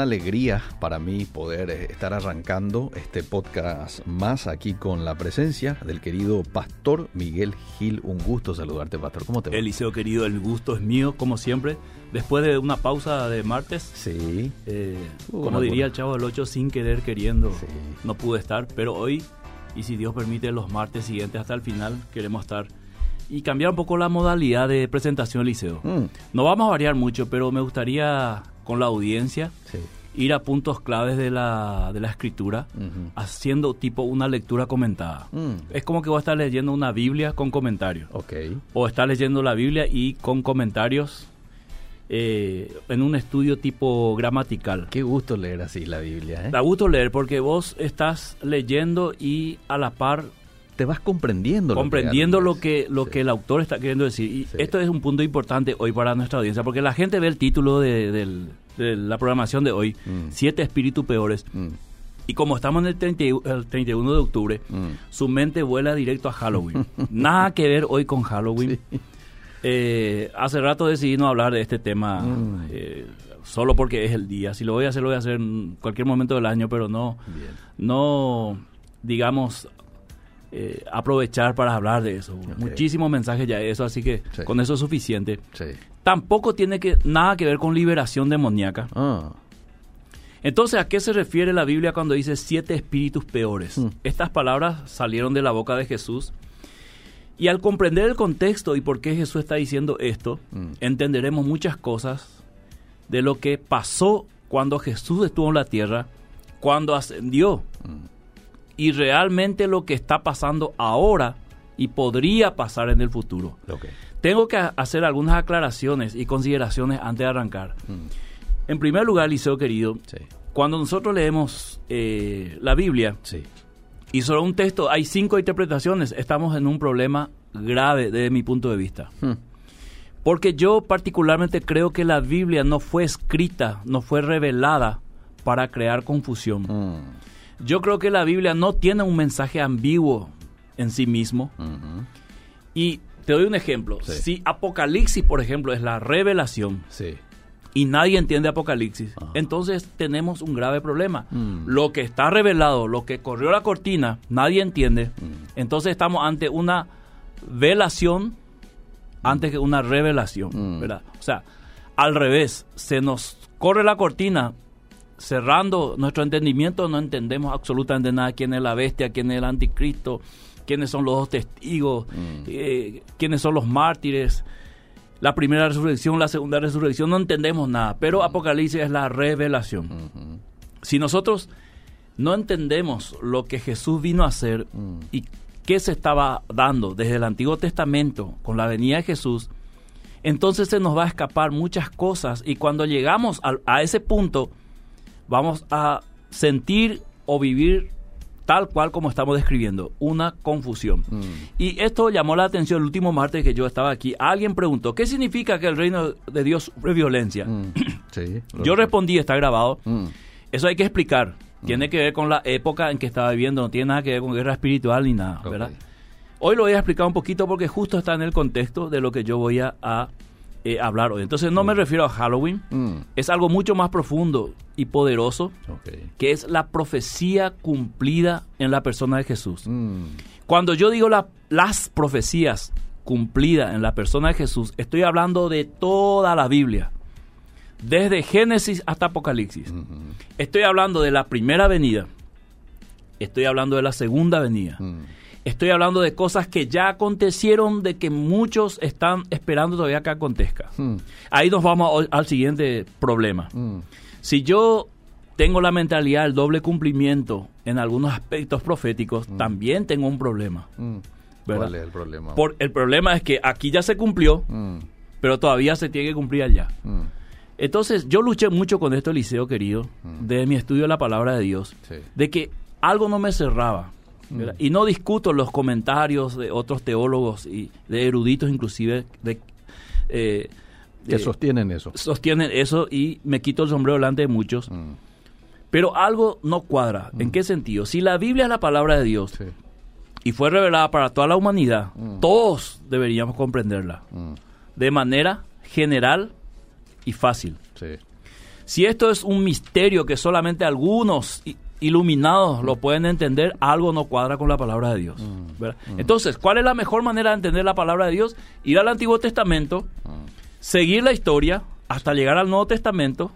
una alegría para mí poder eh, estar arrancando este podcast más aquí con la presencia del querido pastor Miguel Gil. Un gusto saludarte, pastor. ¿Cómo te va? Eliseo querido, el gusto es mío, como siempre. Después de una pausa de martes, Sí. eh, Uh, como diría el chavo del 8, sin querer queriendo, Sí. no pude estar, pero hoy, y si Dios permite, los martes siguientes hasta el final, queremos estar. Y cambiar un poco la modalidad de presentación, Eliseo. Mm, No vamos a variar mucho, pero me gustaría, con la audiencia, sí. ir a puntos claves de la, de la escritura, Ujú. haciendo tipo una lectura comentada. Mm, Es como que vos estás leyendo una Biblia con comentarios. Ok. o está leyendo la Biblia y con comentarios eh, en un estudio tipo gramatical. Qué gusto leer así la Biblia, ¿eh? Da gusto leer porque vos estás leyendo y a la par Te vas comprendiendo. lo que comprendiendo lo que lo Sí. que el autor está queriendo decir. Y Sí. esto es un punto importante hoy para nuestra audiencia porque la gente ve el título de, la programación de hoy, Mm. Siete Espíritus Peores. Mm, Y como estamos en el, 30 y- el 31 de octubre, mm. su mente vuela directo a Halloween. Nada que ver hoy con Halloween. Eh, hace rato decidí no hablar de este tema eh, solo porque es el día. Si lo voy a hacer, lo voy a hacer en cualquier momento del año, pero no, Bien. no digamos, eh, aprovechar para hablar de eso. Muchísimos mensajes ya de eso, así que Sí. con eso es suficiente. Sí. Tampoco tiene que, nada que ver con liberación demoníaca. Ah, Entonces, ¿a qué se refiere la Biblia cuando dice siete espíritus peores? Mm. Estas palabras salieron de la boca de Jesús. Y al comprender el contexto y por qué Jesús está diciendo esto, Mm. entenderemos muchas cosas de lo que pasó cuando Jesús estuvo en la tierra, cuando ascendió, Mm. Y realmente lo que está pasando ahora y podría pasar en el futuro. Tengo que ha- hacer algunas aclaraciones y consideraciones antes de arrancar. Mm, En primer lugar, Liceo querido, Sí. cuando nosotros leemos eh, la Biblia Sí. y sobre un texto hay cinco interpretaciones, estamos en un problema grave desde mi punto de vista. Mm, Porque yo particularmente creo que la Biblia no fue escrita, no fue revelada para crear confusión. mm, Yo creo que la Biblia no tiene un mensaje ambiguo en sí mismo. Y te doy un ejemplo. Sí. Si Apocalipsis, por ejemplo, es la revelación Sí. y nadie entiende Apocalipsis, entonces tenemos un grave problema. Mm. Lo que está revelado, lo que corrió la cortina, nadie entiende. Mm. Entonces estamos ante una velación antes que una revelación, Mm. ¿verdad? O sea, al revés, se nos corre la cortina cerrando nuestro entendimiento, no entendemos absolutamente nada quién es la bestia, quién es el anticristo, quiénes son los dos testigos, Mm. eh, quiénes son los mártires, la primera resurrección, la segunda resurrección, no entendemos nada, pero Apocalipsis es la revelación. Si nosotros no entendemos lo que Jesús vino a hacer Mm. y qué se estaba dando desde el Antiguo Testamento con la venida de Jesús, entonces se nos va a escapar muchas cosas y cuando llegamos a, ese punto vamos a sentir o vivir tal cual como estamos describiendo, una confusión. Mm. Y esto llamó la atención el último martes que yo estaba aquí. Alguien preguntó, ¿qué significa que el reino de Dios sufre violencia? Mm. Sí. Yo respondí, está grabado, Mm. eso hay que explicar. Tiene que ver con la época en que estaba viviendo, no tiene nada que ver con guerra espiritual ni nada. ¿verdad? Hoy lo voy a explicar un poquito porque justo está en el contexto de lo que yo voy a, a, eh, hablar hoy. Entonces no me refiero a Halloween, Mm, es algo mucho más profundo y poderoso, que es la profecía cumplida en la persona de Jesús. Mm, Cuando yo digo la- las profecías cumplidas en la persona de Jesús, estoy hablando de toda la Biblia, desde Génesis hasta Apocalipsis. ujú, Estoy hablando de la primera venida, estoy hablando de la segunda venida, mm, estoy hablando de cosas que ya acontecieron, de que muchos están esperando todavía que acontezca. mm, Ahí nos vamos al siguiente problema. mm, Si yo tengo la mentalidad del doble cumplimiento en algunos aspectos proféticos, también tengo un problema. ¿verdad? ¿Cuál es el problema? Por, el problema es que aquí ya se cumplió, pero todavía se tiene que cumplir allá. Entonces, yo luché mucho con esto, Eliseo, querido, de mi estudio de la palabra de Dios, sí. de que algo no me cerraba. ¿Verdad? Y no discuto los comentarios de otros teólogos y de eruditos inclusive de, eh, Que de- sostienen eso. sostienen eso y me quito el sombrero delante de muchos. Mm, Pero algo no cuadra. ¿En qué sentido? Si la Biblia es la palabra de Dios sí. y fue revelada para toda la humanidad, Mm. todos deberíamos comprenderla mm, de manera general y fácil. sí. Si esto es un misterio que solamente algunos iluminados lo pueden entender, algo no cuadra con la palabra de Dios. ¿verdad? Entonces, ¿cuál es la mejor manera de entender la palabra de Dios? Ir al Antiguo Testamento, seguir la historia hasta llegar al Nuevo Testamento,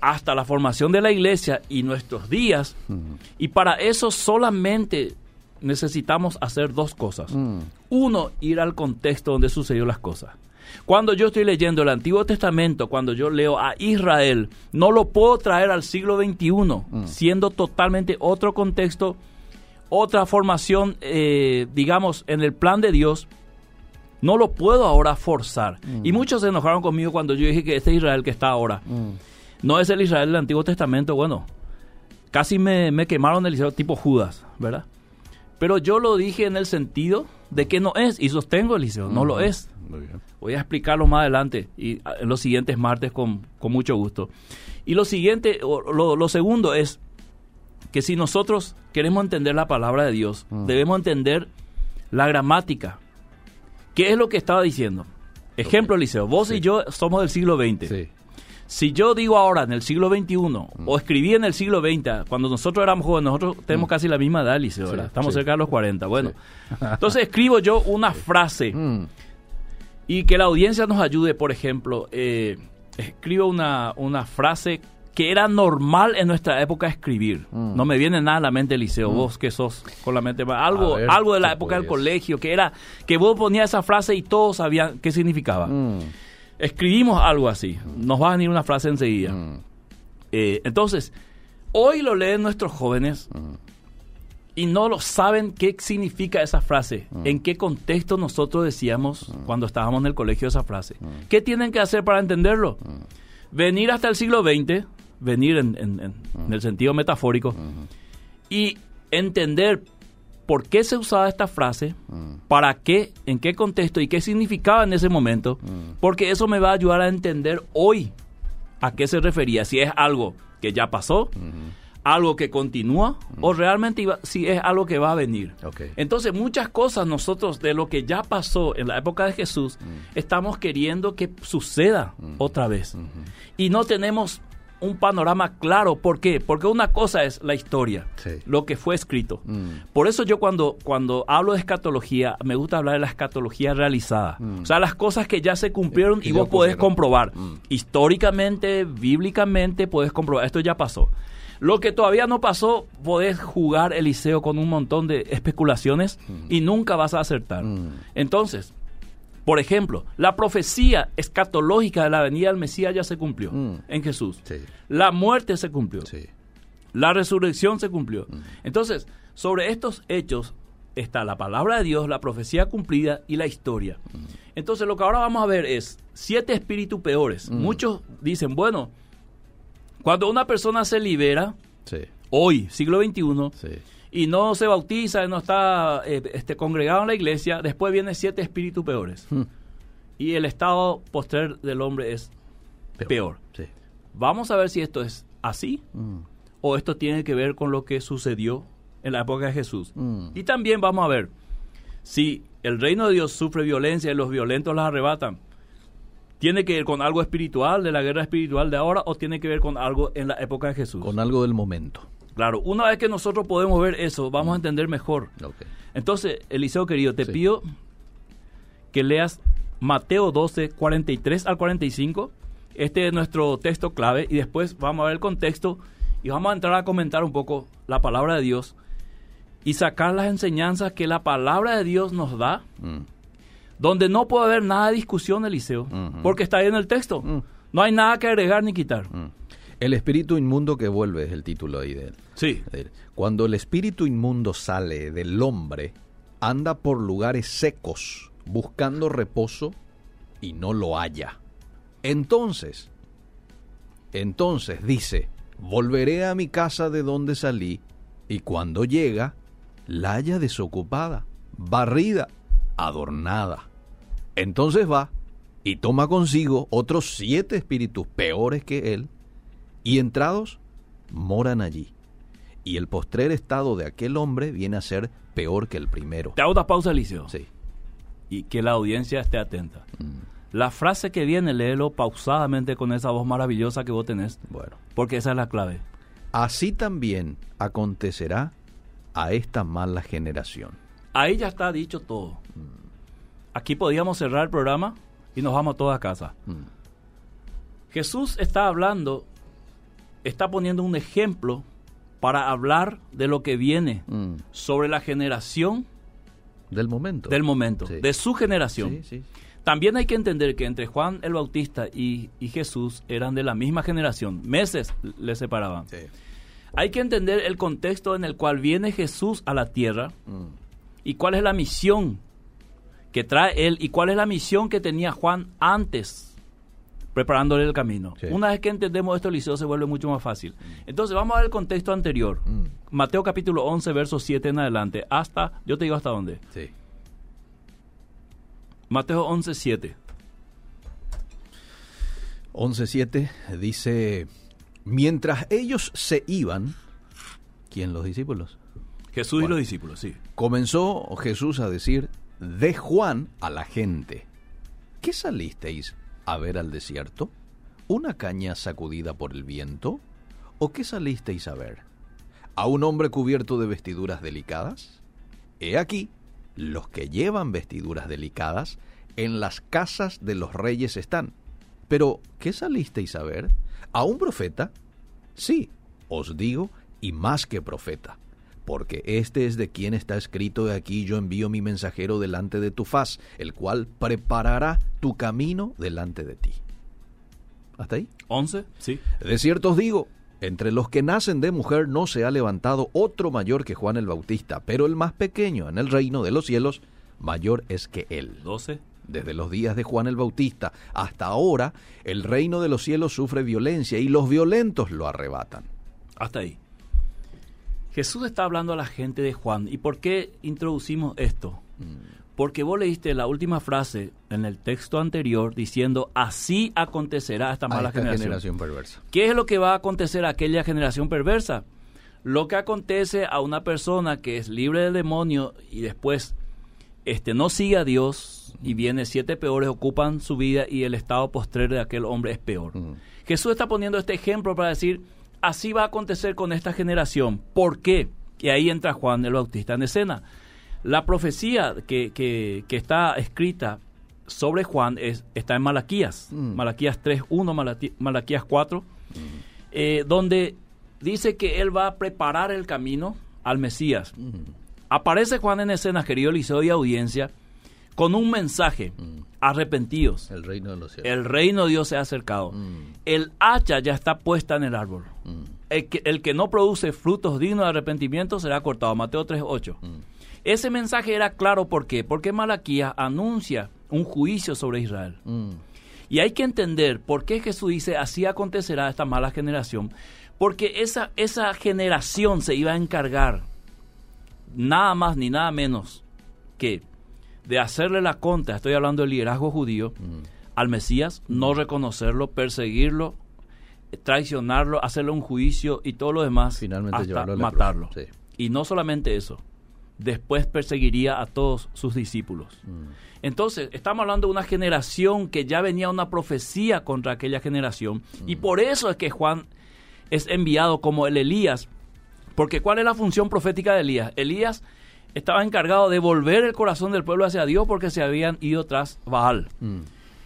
hasta la formación de la iglesia y nuestros días. Mm, Y para eso solamente necesitamos hacer dos cosas. mm, Uno, ir al contexto donde sucedió las cosas. Cuando yo estoy leyendo el Antiguo Testamento, cuando yo leo a Israel, no lo puedo traer al siglo XXI, siendo totalmente otro contexto, otra formación, eh, digamos, en el plan de Dios. No lo puedo ahora forzar. Y muchos se enojaron conmigo cuando yo dije que este Israel que está ahora mm, no es el Israel del Antiguo Testamento. Bueno, casi me, me quemaron el Israel tipo Judas, ¿verdad? Pero yo lo dije en el sentido de que no es, y sostengo, Eliseo, no lo es. Muy bien. Voy a explicarlo más adelante y a- en los siguientes martes con, con mucho gusto. Y lo siguiente, o lo, lo segundo es que si nosotros queremos entender la palabra de Dios, debemos entender la gramática. ¿Qué es lo que estaba diciendo? Ejemplo, Eliseo, vos y yo somos del siglo XX. Sí. Si yo digo ahora en el siglo XXI, o escribí en el siglo XX, cuando nosotros éramos jóvenes, nosotros tenemos casi la misma edad, Liceo, Estamos sí. cerca de los 40. Bueno, entonces escribo yo una frase Mm, y que la audiencia nos ayude, por ejemplo, eh, escribo una, una frase que era normal en nuestra época escribir. Mm. No me viene nada a la mente, Liceo, vos que sos con la mente más- algo, ver, algo de la ¿qué época del colegio, que era que vos ponías esa frase y todos sabían qué significaba. mm, Escribimos algo así. Nos va a venir una frase enseguida. mm, Eh, entonces, hoy lo leen nuestros jóvenes mm, y no lo saben qué significa esa frase, en qué contexto nosotros decíamos cuando estábamos en el colegio esa frase. ¿Qué tienen que hacer para entenderlo? Venir hasta el siglo XX, venir en, en- en- en el sentido metafórico, y entender por qué se usaba esta frase, para qué, en qué contexto y qué significaba en ese momento, porque eso me va a ayudar a entender hoy a qué se refería, si es algo que ya pasó, algo que continúa o realmente iba- si es algo que va a venir. Entonces muchas cosas nosotros de lo que ya pasó en la época de Jesús estamos queriendo que suceda otra vez. Y no tenemos un panorama claro. ¿Por qué? Porque una cosa es la historia, Sí. lo que fue escrito. Mm. Por eso yo cuando, cuando hablo de escatología, me gusta hablar de la escatología realizada. O sea, las cosas que ya se cumplieron y vos podés comprobar. Mm. Históricamente, bíblicamente, podés comprobar. Esto ya pasó. Lo que todavía no pasó, podés jugar, Eliseo, con un montón de especulaciones y nunca vas a acertar. Mm. Entonces, por ejemplo, la profecía escatológica de la venida del Mesías ya se cumplió Mm. en Jesús. Sí. La muerte se cumplió. Sí. La resurrección se cumplió. Entonces, sobre estos hechos está la palabra de Dios, la profecía cumplida y la historia. Entonces, lo que ahora vamos a ver es siete espíritus peores. Muchos dicen, bueno, cuando una persona se libera, Sí. hoy, siglo XXI. Y no se bautiza, no está eh, este, congregado en la iglesia, después vienen siete espíritus peores. Mm. Y el estado postrer del hombre es peor. Sí. Vamos a ver si esto es así Mm. o esto tiene que ver con lo que sucedió en la época de Jesús. Mm. Y también vamos a ver si el reino de Dios sufre violencia y los violentos las arrebatan. ¿Tiene que ver con algo espiritual, de la guerra espiritual de ahora, o tiene que ver con algo en la época de Jesús? Con algo del momento. Claro, una vez que nosotros podemos ver eso, vamos a entender mejor. Entonces, Eliseo querido, te Sí. pido que leas Mateo 12, 43 al 45. Este es nuestro texto clave y después vamos a ver el contexto y vamos a entrar a comentar un poco la palabra de Dios y sacar las enseñanzas que la palabra de Dios nos da, Mm. donde no puede haber nada de discusión, Eliseo, porque está ahí en el texto. Mm. No hay nada que agregar ni quitar. Mm. El espíritu inmundo que vuelve es el título ahí de él. Sí. Cuando el espíritu inmundo sale del hombre, anda por lugares secos, buscando reposo y no lo halla. Entonces, entonces dice, volveré a mi casa de donde salí, y cuando llega, la halla desocupada, barrida, adornada. Entonces va y toma consigo otros siete espíritus peores que él, y entrados moran allí. Y el postrer estado de aquel hombre viene a ser peor que el primero. Te hago una pausa, Eliseo. Sí. Y que la audiencia esté atenta. Mm, La frase que viene, léelo pausadamente con esa voz maravillosa que vos tenés, Bueno. porque esa es la clave. Así también acontecerá a esta mala generación. Ahí ya está dicho todo. Aquí podíamos cerrar el programa y nos vamos todos a casa. Mm, Jesús está hablando, está poniendo un ejemplo para hablar de lo que viene mm. sobre la generación Del momento. del momento, Sí. de su generación. Sí, sí. También hay que entender que entre Juan el Bautista y, y Jesús eran de la misma generación, meses les separaban. Hay que entender el contexto en el cual viene Jesús a la tierra Mm, y cuál es la misión que trae él y cuál es la misión que tenía Juan antes preparándole el camino. Sí. Una vez que entendemos esto, Eliseo se vuelve mucho más fácil. Entonces vamos a ver el contexto anterior. mm, Mateo capítulo 11, verso 7 en adelante. Hasta, yo te digo hasta dónde. Sí. Mateo 11, 7. 11.7 dice, mientras ellos se iban, ¿quién los discípulos? Jesús y los discípulos, sí. Comenzó Jesús a decir de Juan a la gente, ¿qué salisteis a ver al desierto? ¿Una caña sacudida por el viento? ¿O qué salisteis a ver? ¿A un hombre cubierto de vestiduras delicadas? He aquí, los que llevan vestiduras delicadas en las casas de los reyes están. Pero, ¿qué salisteis a ver? ¿A un profeta? Sí, os digo, y más que profeta. Porque este es de quien está escrito de aquí yo envío mi mensajero delante de tu faz, el cual preparará tu camino delante de ti. ¿Hasta ahí? 11, sí. De cierto os digo, entre los que nacen de mujer no se ha levantado otro mayor que Juan el Bautista, pero el más pequeño en el reino de los cielos mayor es que él. 12. Desde los días de Juan el Bautista hasta ahora, el reino de los cielos sufre violencia y los violentos lo arrebatan. Hasta ahí. Jesús está hablando a la gente de Juan. ¿Y por qué introducimos esto? Porque vos leíste la última frase en el texto anterior diciendo, así acontecerá a esta A mala esta generación. generación perversa. ¿Qué es lo que va a acontecer a aquella generación perversa? Lo que acontece a una persona que es libre del demonio y después este, no sigue a Dios y viene siete peores, ocupan su vida y el estado postrero de aquel hombre es peor. Mm. Jesús está poniendo este ejemplo para decir, así va a acontecer con esta generación. ¿Por qué? Y ahí entra Juan el Bautista en escena. La profecía que, que- que está escrita sobre Juan es, está en Malaquías, Mm. Malaquías 3.1, Malati- Malaquías 4, eh, donde dice que él va a preparar el camino al Mesías. Aparece Juan en escena, querido Eliseo y audiencia, con un mensaje, arrepentidos. El reino de los cielos. El reino de Dios se ha acercado. Mm. El hacha ya está puesta en el árbol. Mm. El que, el que no produce frutos dignos de arrepentimiento será cortado. Mateo 3.8. Mm. Ese mensaje era claro, ¿por qué? Porque Malaquías anuncia un juicio sobre Israel. Mm. Y hay que entender por qué Jesús dice, así acontecerá esta mala generación. Porque esa, esa generación se iba a encargar, nada más ni nada menos que de hacerle la contra, estoy hablando del liderazgo judío, Mm. al Mesías, no reconocerlo, perseguirlo, traicionarlo, hacerle un juicio y todo lo demás, Finalmente hasta matarlo. sí. Y no solamente eso, después perseguiría a todos sus discípulos. Mm. Entonces, estamos hablando de una generación que ya venía una profecía contra aquella generación. Y por eso es que Juan es enviado como el Elías. Porque ¿cuál es la función profética de Elías? Elías estaba encargado de volver el corazón del pueblo hacia Dios porque se habían ido tras Baal. Mm.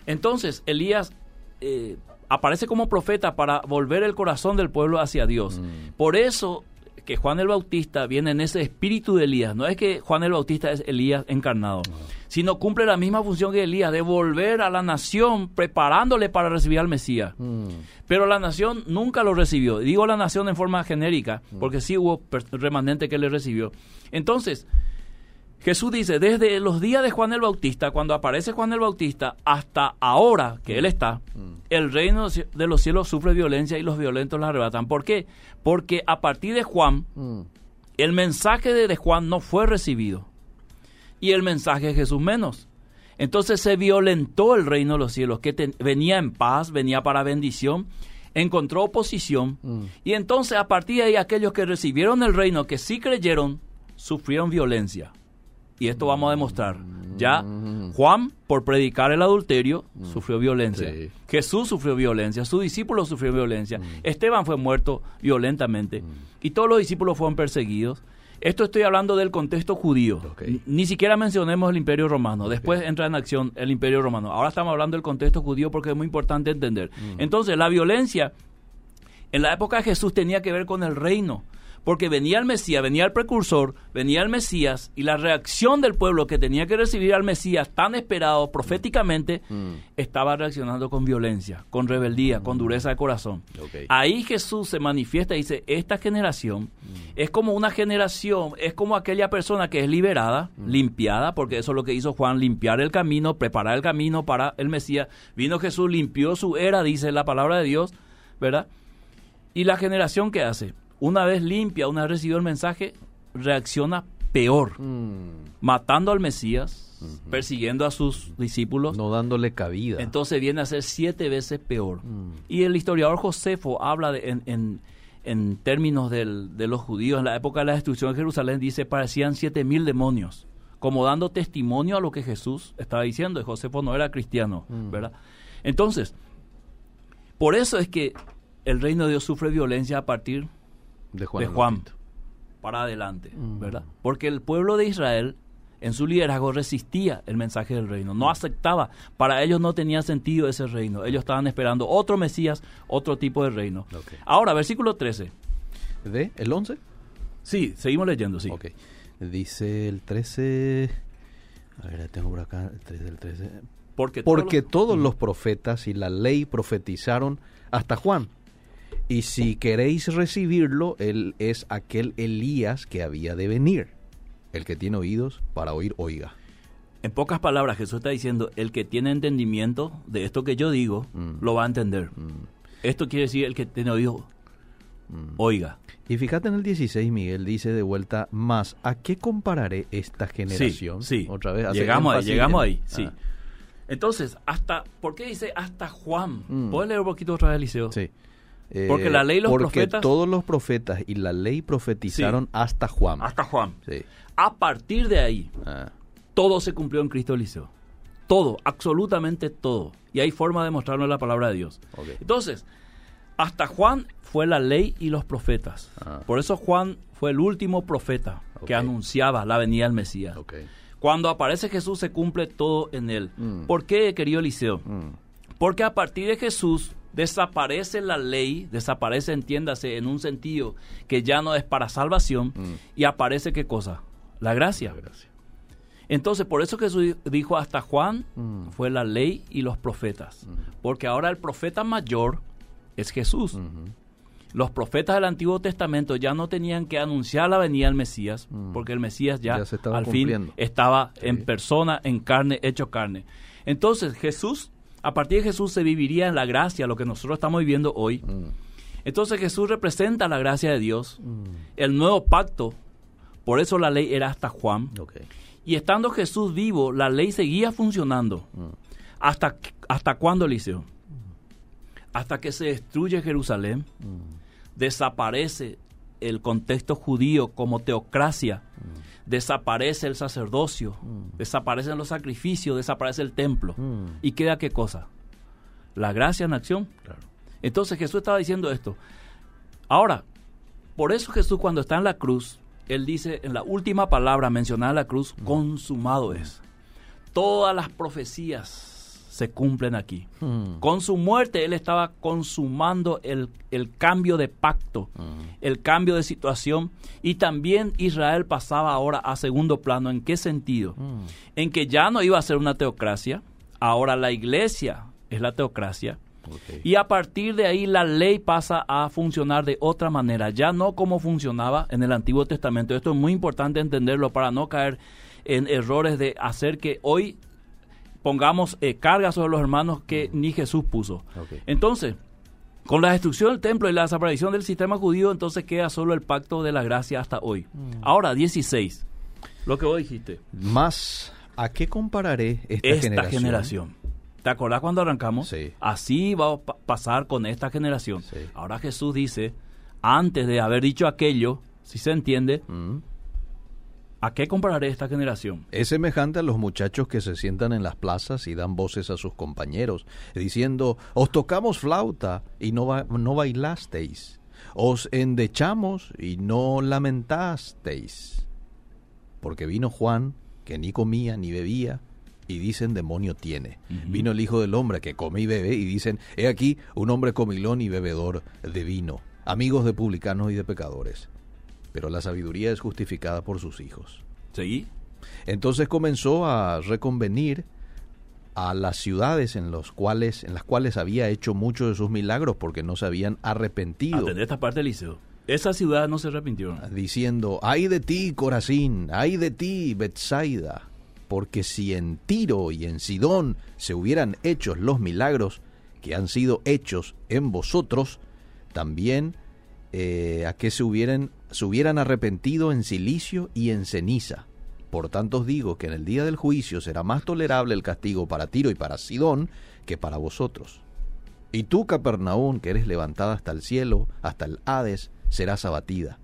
Entonces, Elías eh, aparece como profeta para volver el corazón del pueblo hacia Dios. Por eso que Juan el Bautista viene en ese espíritu de Elías. No es que Juan el Bautista es Elías encarnado, sino cumple la misma función que Elías, de volver a la nación preparándole para recibir al Mesías. Mm. Pero la nación nunca lo recibió. Digo la nación en forma genérica, porque sí hubo remanente que le recibió. Entonces, Jesús dice, desde los días de Juan el Bautista, cuando aparece Juan el Bautista, hasta ahora que él está, el reino de los cielos sufre violencia y los violentos la arrebatan. ¿Por qué? Porque a partir de Juan, Mm. el mensaje de, Juan no fue recibido. Y el mensaje de Jesús menos. Entonces se violentó el reino de los cielos, que venía en paz, venía para bendición, encontró oposición. Y entonces a partir de ahí aquellos que recibieron el reino, que sí creyeron, sufrieron violencia. Y esto vamos a demostrar. Ya Juan, por predicar el adulterio, sufrió violencia. Sí. Jesús sufrió violencia, sus discípulos sufrieron violencia. Esteban fue muerto violentamente. Y todos los discípulos fueron perseguidos. Esto estoy hablando del contexto judío. Ni siquiera mencionemos el imperio romano. Después entra en acción el imperio romano. Ahora estamos hablando del contexto judío porque es muy importante entender. Entonces, la violencia en la época de Jesús tenía que ver con el reino. Porque venía el Mesías, venía el precursor, venía el Mesías y la reacción del pueblo que tenía que recibir al Mesías tan esperado proféticamente estaba reaccionando con violencia, con rebeldía, con dureza de corazón. Ahí Jesús se manifiesta y dice, esta generación es como una generación, es como aquella persona que es liberada, limpiada, porque eso es lo que hizo Juan, limpiar el camino, preparar el camino para el Mesías. Vino Jesús, limpió su era, dice la palabra de Dios, ¿verdad? Y la generación que hace, una vez limpia, una vez recibió el mensaje, reacciona peor, Mm. matando al Mesías, persiguiendo a sus discípulos. No dándole cabida. Entonces viene a ser siete veces peor. Mm. Y el historiador Josefo habla de- en, en- en términos del- de los judíos, en la época de la destrucción de Jerusalén, dice, parecían siete mil demonios, como dando testimonio a lo que Jesús estaba diciendo. Y Josefo no era cristiano, Mm. ¿verdad? Entonces, por eso es que el reino de Dios sufre violencia a partir de Juan. de Juan para adelante, Mm. ¿verdad? Porque el pueblo de Israel en su liderazgo resistía el mensaje del reino, no aceptaba, para ellos no tenía sentido ese reino, ellos estaban esperando otro Mesías, otro tipo de reino. Ahora, versículo 13. ¿De el 11? Sí, seguimos leyendo, sí. Dice el 13. A ver, tengo por acá el 13. El 13. Porque, todos Porque los- todos los profetas y la ley profetizaron hasta Juan. Y si queréis recibirlo, él es aquel Elías que había de venir. El que tiene oídos para oír, oiga. en pocas palabras, Jesús está diciendo, el que tiene entendimiento de esto que yo digo, Mm. lo va a entender. Mm. Esto quiere decir el que tiene oído, oiga. Y fíjate en el 16, Miguel dice de vuelta, más, ¿a qué compararé esta generación? Sí, sí. Otra vez. Llegamos ahí, llegamos ahí, sí. Ah, Entonces, hasta, ¿por qué dice hasta Juan? Mm. ¿Puedes leer un poquito otra vez, Eliseo? sí. Eh, Porque la ley los porque profetas- todos los profetas y la ley profetizaron hasta Juan. Hasta Juan. Sí. A partir de ahí, Ah, todo se cumplió en Cristo Eliseo. Todo, absolutamente todo. Y hay forma de mostrarnos en la palabra de Dios. Entonces, hasta Juan fue la ley y los profetas. Ah. Por eso Juan fue el último profeta que anunciaba la venida del Mesías. Cuando aparece Jesús se cumple todo en él. Mm. ¿Por qué, querido Eliseo? Mm. Porque a partir de Jesús desaparece la ley, desaparece, entiéndase, en un sentido que ya no es para salvación, Mm. y aparece qué cosa? La gracia. Gracias. Entonces, por eso Jesús dijo hasta Juan Mm. fue la ley y los profetas. Porque ahora el profeta mayor es Jesús. Los profetas del Antiguo Testamento ya no tenían que anunciar la venida del Mesías, porque el Mesías ya, Mm. Ya se al cumpliendo. fin estaba Sí. en persona, en carne, hecho carne. Entonces Jesús, a partir de Jesús se viviría en la gracia, lo que nosotros estamos viviendo hoy. Mm. Entonces Jesús representa la gracia de Dios, el nuevo pacto, por eso la ley era hasta Juan. Y estando Jesús vivo, la ley seguía funcionando. ¿Hasta, ¿Hasta cuándo, Eliseo? hasta que se destruye Jerusalén, desaparece el contexto judío como teocracia, desaparece el sacerdocio, desaparecen los sacrificios, desaparece el templo. ¿Y queda qué cosa? La gracia en acción. Entonces Jesús estaba diciendo esto. Ahora, por eso Jesús cuando está en la cruz, él dice en la última palabra mencionada en la cruz, consumado es. Todas las profecías se cumplen aquí. Hmm. Con su muerte él estaba consumando el, el cambio de pacto, Hmm. el cambio de situación y también Israel pasaba ahora a segundo plano. ¿En qué sentido? Hmm. En que ya no iba a ser una teocracia, ahora la iglesia es la teocracia. Y a partir de ahí la ley pasa a funcionar de otra manera, ya no como funcionaba en el Antiguo Testamento. Esto es muy importante entenderlo para no caer en errores de hacer que hoy pongamos eh, carga sobre los hermanos que ni Jesús puso. Entonces, con la destrucción del templo y la desaparición del sistema judío, entonces queda solo el pacto de la gracia hasta hoy. Ahora, 16. Lo que vos dijiste. Más, ¿a qué compararé esta, esta generación? generación. ¿Te acordás cuando arrancamos? Sí. Así va a pa- pasar con esta generación. Sí. Ahora Jesús dice, antes de haber dicho aquello, si se entiende, Mm. ¿A qué compararé esta generación? Es semejante a los muchachos que se sientan en las plazas y dan voces a sus compañeros, diciendo, os tocamos flauta y no, ba- no bailasteis, os endechamos y no lamentasteis. Porque vino Juan, que ni comía ni bebía, y dicen demonio tiene. Vino el Hijo del Hombre, que come y bebe, y dicen, he aquí un hombre comilón y bebedor de vino, amigos de publicanos y de pecadores. Pero la sabiduría es justificada por sus hijos. ¿Seguí? Entonces comenzó a reconvenir a las ciudades en, los cuales, en las cuales había hecho muchos de sus milagros porque no se habían arrepentido, Atendé esta parte del liceo. Esa ciudad no se arrepintió. diciendo, ay de ti, Corazín, ay de ti, Betsaida, porque si en Tiro y en Sidón se hubieran hecho los milagros que han sido hechos en vosotros, también eh, a que se hubieran, se hubieran arrepentido en silicio y en ceniza. Por tanto os digo que en el día del juicio será más tolerable el castigo para Tiro y para Sidón que para vosotros. Y tú, Capernaún, que eres levantada hasta el cielo, hasta el Hades, serás abatida.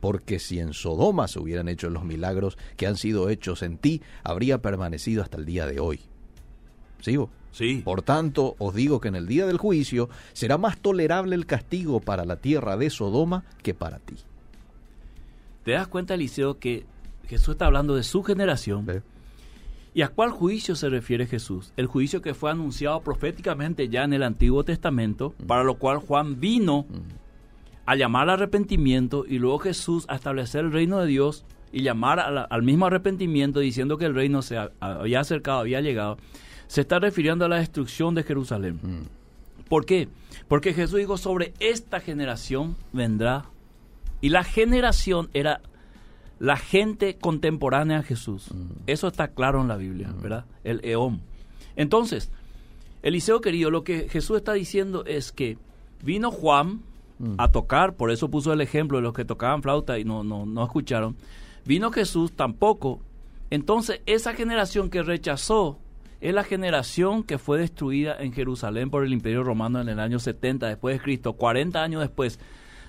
Porque si en Sodoma se hubieran hecho los milagros que han sido hechos en ti, habría permanecido hasta el día de hoy. ¿Sigo? Sí. Por tanto, os digo que en el día del juicio será más tolerable el castigo para la tierra de Sodoma que para ti. ¿Te das cuenta, Eliseo, que Jesús está hablando de su generación? ¿Y a cuál juicio se refiere Jesús? El juicio que fue anunciado proféticamente ya en el Antiguo Testamento, para lo cual Juan vino a llamar al arrepentimiento y luego Jesús a establecer el reino de Dios y llamar la- al mismo arrepentimiento diciendo que el reino se ha- había acercado, había llegado, se está refiriendo a la destrucción de Jerusalén. ¿Por qué? Porque Jesús dijo, sobre esta generación vendrá. Y la generación era la gente contemporánea a Jesús. Eso está claro en la Biblia, ¿verdad? El eón. Entonces, Eliseo querido, lo que Jesús está diciendo es que vino Juan a tocar, por eso puso el ejemplo de los que tocaban flauta y no, no, no escucharon. Vino Jesús tampoco. Entonces, esa generación que rechazó es la generación que fue destruida en Jerusalén por el Imperio Romano en el año 70 después de Cristo, 40 años después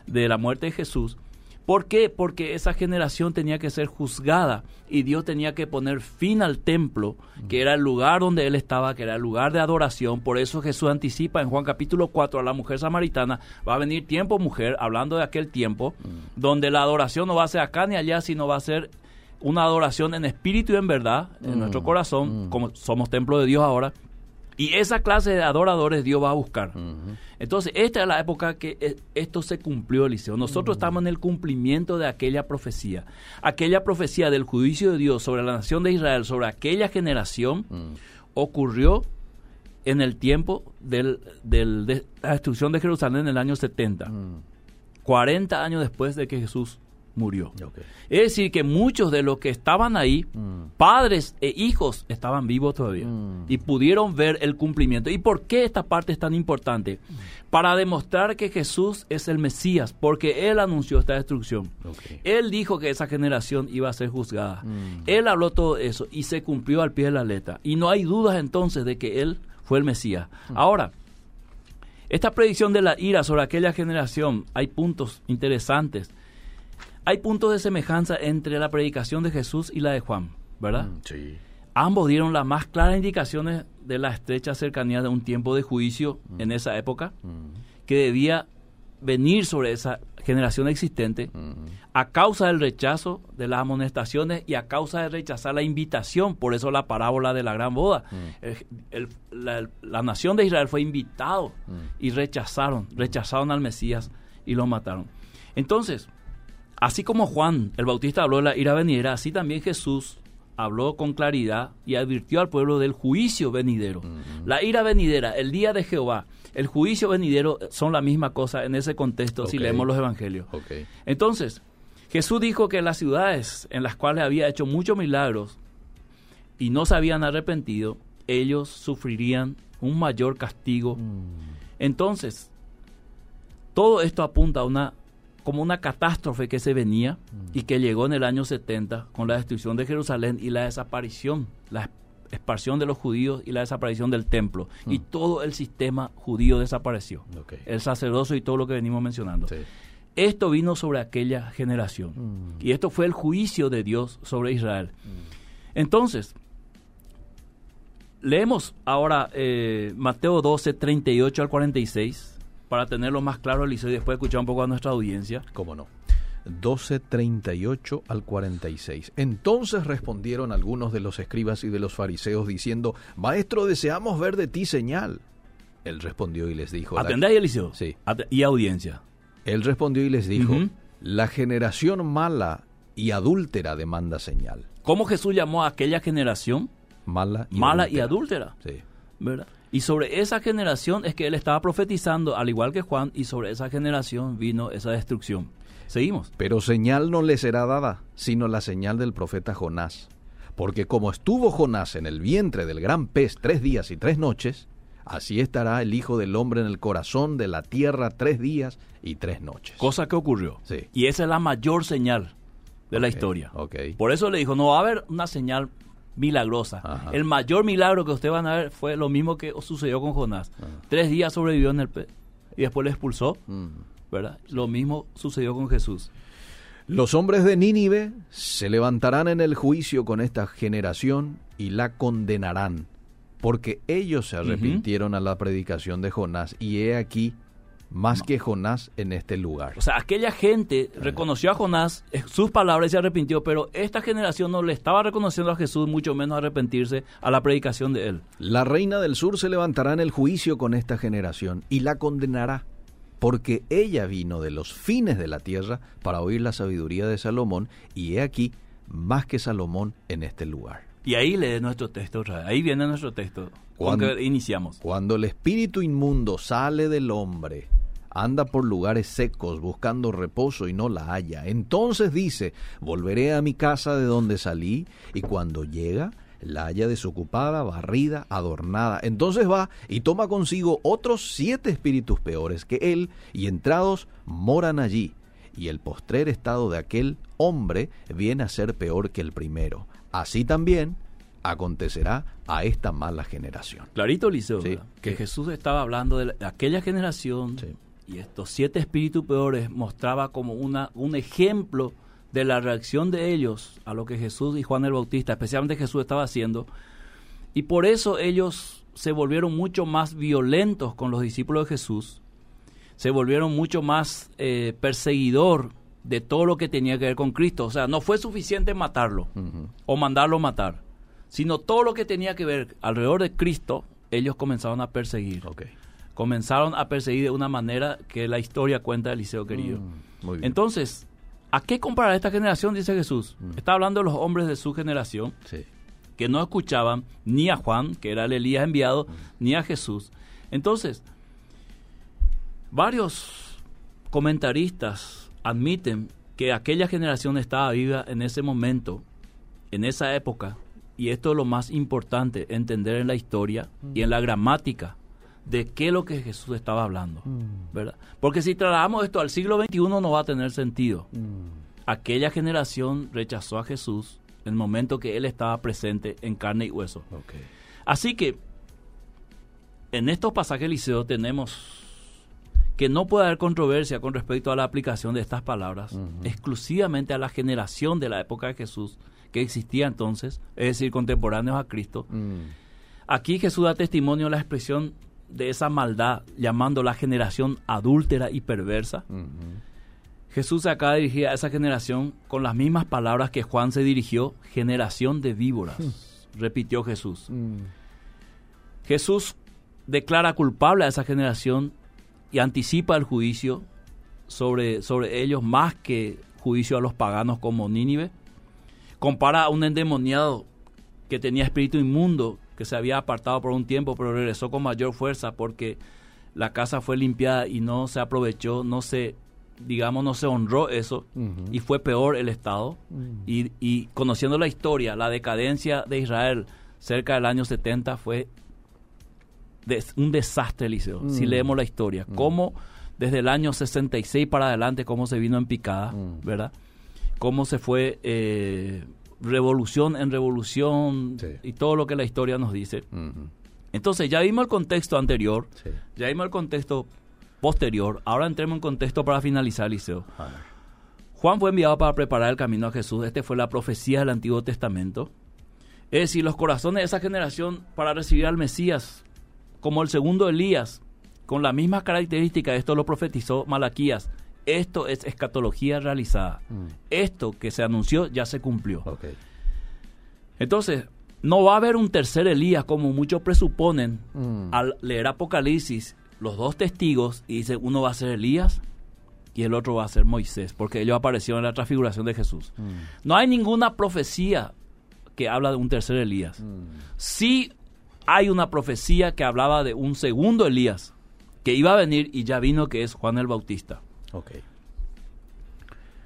de la muerte de Jesús. ¿Por qué? Porque esa generación tenía que ser juzgada y Dios tenía que poner fin al templo, que era el lugar donde Él estaba, que era el lugar de adoración. Por eso Jesús anticipa en Juan capítulo 4 a la mujer samaritana, va a venir tiempo mujer, hablando de aquel tiempo, donde la adoración no va a ser acá ni allá, sino va a ser una adoración en espíritu y en verdad, en nuestro corazón, como somos templo de Dios ahora. Y esa clase de adoradores Dios va a buscar. Entonces, esta es la época que eh, esto se cumplió, Eliseo. Nosotros estamos en el cumplimiento de aquella profecía. Aquella profecía del juicio de Dios sobre la nación de Israel, sobre aquella generación, ocurrió en el tiempo del, del- de la destrucción de Jerusalén en el año 70. 40 años después de que Jesús murió. Es decir, que muchos de los que estaban ahí, padres e hijos, estaban vivos todavía y pudieron ver el cumplimiento. ¿Y por qué esta parte es tan importante? Para demostrar que Jesús es el Mesías, porque Él anunció esta destrucción. Él dijo que esa generación iba a ser juzgada. Él habló todo eso y se cumplió al pie de la letra. Y no hay dudas entonces de que Él fue el Mesías. Ahora, Esta predicción de la ira sobre aquella generación, hay puntos interesantes. Hay puntos de semejanza entre la predicación de Jesús y la de Juan, ¿verdad? Mm, Sí. Ambos dieron las más claras indicaciones de la estrecha cercanía de un tiempo de juicio en esa época Mm, que debía venir sobre esa generación existente mm, a causa del rechazo de las amonestaciones y a causa de rechazar la invitación. Por eso la parábola de la gran boda. El- el- la, la nación de Israel fue invitado y rechazaron, rechazaron al Mesías y lo mataron. Entonces, así como Juan el Bautista habló de la ira venidera, así también Jesús habló con claridad y advirtió al pueblo del juicio venidero. La ira venidera, el día de Jehová, el juicio venidero son la misma cosa en ese contexto si leemos los evangelios. Entonces, Jesús dijo que las ciudades en las cuales había hecho muchos milagros y no se habían arrepentido, ellos sufrirían un mayor castigo. Entonces, todo esto apunta a una como una catástrofe que se venía y que llegó en el año 70 con la destrucción de Jerusalén y la desaparición, la expansión de los judíos y la desaparición del templo. Y todo el sistema judío desapareció. El sacerdocio y todo lo que venimos mencionando. Sí. Esto vino sobre aquella generación. Y esto fue el juicio de Dios sobre Israel. Entonces, leemos ahora eh, Mateo 12, 38 al 46, para tenerlo más claro, Eliseo, y después escuchar un poco a nuestra audiencia. ¿Cómo no? 12:38 al 46. Entonces respondieron algunos de los escribas y de los fariseos diciendo, Maestro, deseamos ver de ti señal. Él respondió y les dijo, ¿Atendéis, Eliseo? Sí. Y audiencia. Él respondió y les dijo, la generación mala y adúltera demanda señal. ¿Cómo Jesús llamó a aquella generación? Mala y Mala adúltera. y adúltera. Sí. ¿verdad? Y sobre esa generación es que él estaba profetizando, al igual que Juan, y sobre esa generación vino esa destrucción. Seguimos. Pero señal no le será dada, sino la señal del profeta Jonás. Porque como estuvo Jonás en el vientre del gran pez tres días y tres noches, así estará el Hijo del Hombre en el corazón de la tierra tres días y tres noches. Cosa que ocurrió. Sí. Y esa es la mayor señal de la historia. ok. Por eso le dijo, no va a haber una señal milagrosa. Ajá. El mayor milagro que ustedes van a ver fue lo mismo que sucedió con Jonás. Tres días sobrevivió en el pez y después le expulsó, Mm. ¿verdad? Lo mismo sucedió con Jesús. Los hombres de Nínive se levantarán en el juicio con esta generación y la condenarán, porque ellos se arrepintieron a la predicación de Jonás, y he aquí más que Jonás en este lugar. O sea, aquella gente reconoció a Jonás, eh, sus palabras y se arrepintió, pero esta generación no le estaba reconociendo a Jesús, mucho menos arrepentirse a la predicación de él. La reina del sur se levantará en el juicio con esta generación y la condenará, porque ella vino de los fines de la tierra para oír la sabiduría de Salomón, y he aquí más que Salomón en este lugar. Y ahí lee nuestro texto. Ahí viene nuestro texto Cuando- iniciamos. Cuando el espíritu inmundo sale del hombre, anda por lugares secos buscando reposo y no la halla. Entonces dice, volveré a mi casa de donde salí, y cuando llega, la halla desocupada, barrida, adornada. Entonces va y toma consigo otros siete espíritus peores que él, y entrados moran allí. Y el postrer estado de aquel hombre viene a ser peor que el primero. Así también acontecerá a esta mala generación. Clarito, Liceo, que Jesús estaba hablando de, la- de aquella generación Sí. Y estos siete espíritus peores mostraba como una, un ejemplo de la reacción de ellos a lo que Jesús y Juan el Bautista, especialmente Jesús, estaba haciendo. Y por eso ellos se volvieron mucho más violentos con los discípulos de Jesús, se volvieron mucho más eh, perseguidor de todo lo que tenía que ver con Cristo. O sea, no fue suficiente matarlo o mandarlo matar, sino todo lo que tenía que ver alrededor de Cristo, ellos comenzaron a perseguir. Comenzaron a perseguir de una manera que la historia cuenta del Liceo querido. Mm, muy bien. Entonces, ¿a qué comparar esta generación? Dice Jesús. Está hablando de los hombres de su generación Sí. que no escuchaban ni a Juan, que era el Elías enviado, ni a Jesús. Entonces, varios comentaristas admiten que aquella generación estaba viva en ese momento, en esa época, y esto es lo más importante, entender en la historia y en la gramática de qué es lo que Jesús estaba hablando, ¿verdad? Porque si trasladamos esto al siglo XXI no va a tener sentido. Aquella generación rechazó a Jesús en el momento que Él estaba presente en carne y hueso. Así que en estos pasajes Liceo tenemos que no puede haber controversia con respecto a la aplicación de estas palabras exclusivamente a la generación de la época de Jesús que existía entonces, es decir, contemporáneos a Cristo. Mm. Aquí Jesús da testimonio de la expresión de esa maldad, llamando la generación adúltera y perversa. Ujú. Jesús se acaba de dirigir a esa generación con las mismas palabras que Juan se dirigió, generación de víboras, repitió Jesús. Mm. Jesús declara culpable a esa generación y anticipa el juicio sobre, sobre ellos más que juicio a los paganos como Nínive. Compara a un endemoniado que tenía espíritu inmundo, que se había apartado por un tiempo, pero regresó con mayor fuerza porque la casa fue limpiada y no se aprovechó, no se, digamos, no se honró eso y fue peor el estado. Y, y conociendo la historia, la decadencia de Israel cerca del año 70 fue des- un desastre, Eliseo. Si Mm. leemos la historia, cómo desde el año 66 para adelante, cómo se vino en picada, Mm. ¿verdad? Cómo se fue eh, revolución en revolución Sí. y todo lo que la historia nos dice. Entonces, ya vimos el contexto anterior, Sí. ya vimos el contexto posterior. Ahora entremos en contexto para finalizar, Liceo. Juan fue enviado para preparar el camino a Jesús. Este fue la profecía del Antiguo Testamento. Es decir, los corazones de esa generación para recibir al Mesías, como el segundo Elías, con la misma característica, esto lo profetizó Malaquías. Esto es escatología realizada. Mm. Esto que se anunció ya se cumplió. Entonces, no va a haber un tercer Elías como muchos presuponen Mm. al leer Apocalipsis, los dos testigos, y dice, uno va a ser Elías y el otro va a ser Moisés, porque ellos aparecieron en la transfiguración de Jesús. Mm. No hay ninguna profecía que habla de un tercer Elías. Mm. Sí hay una profecía que hablaba de un segundo Elías, que iba a venir y ya vino, que es Juan el Bautista.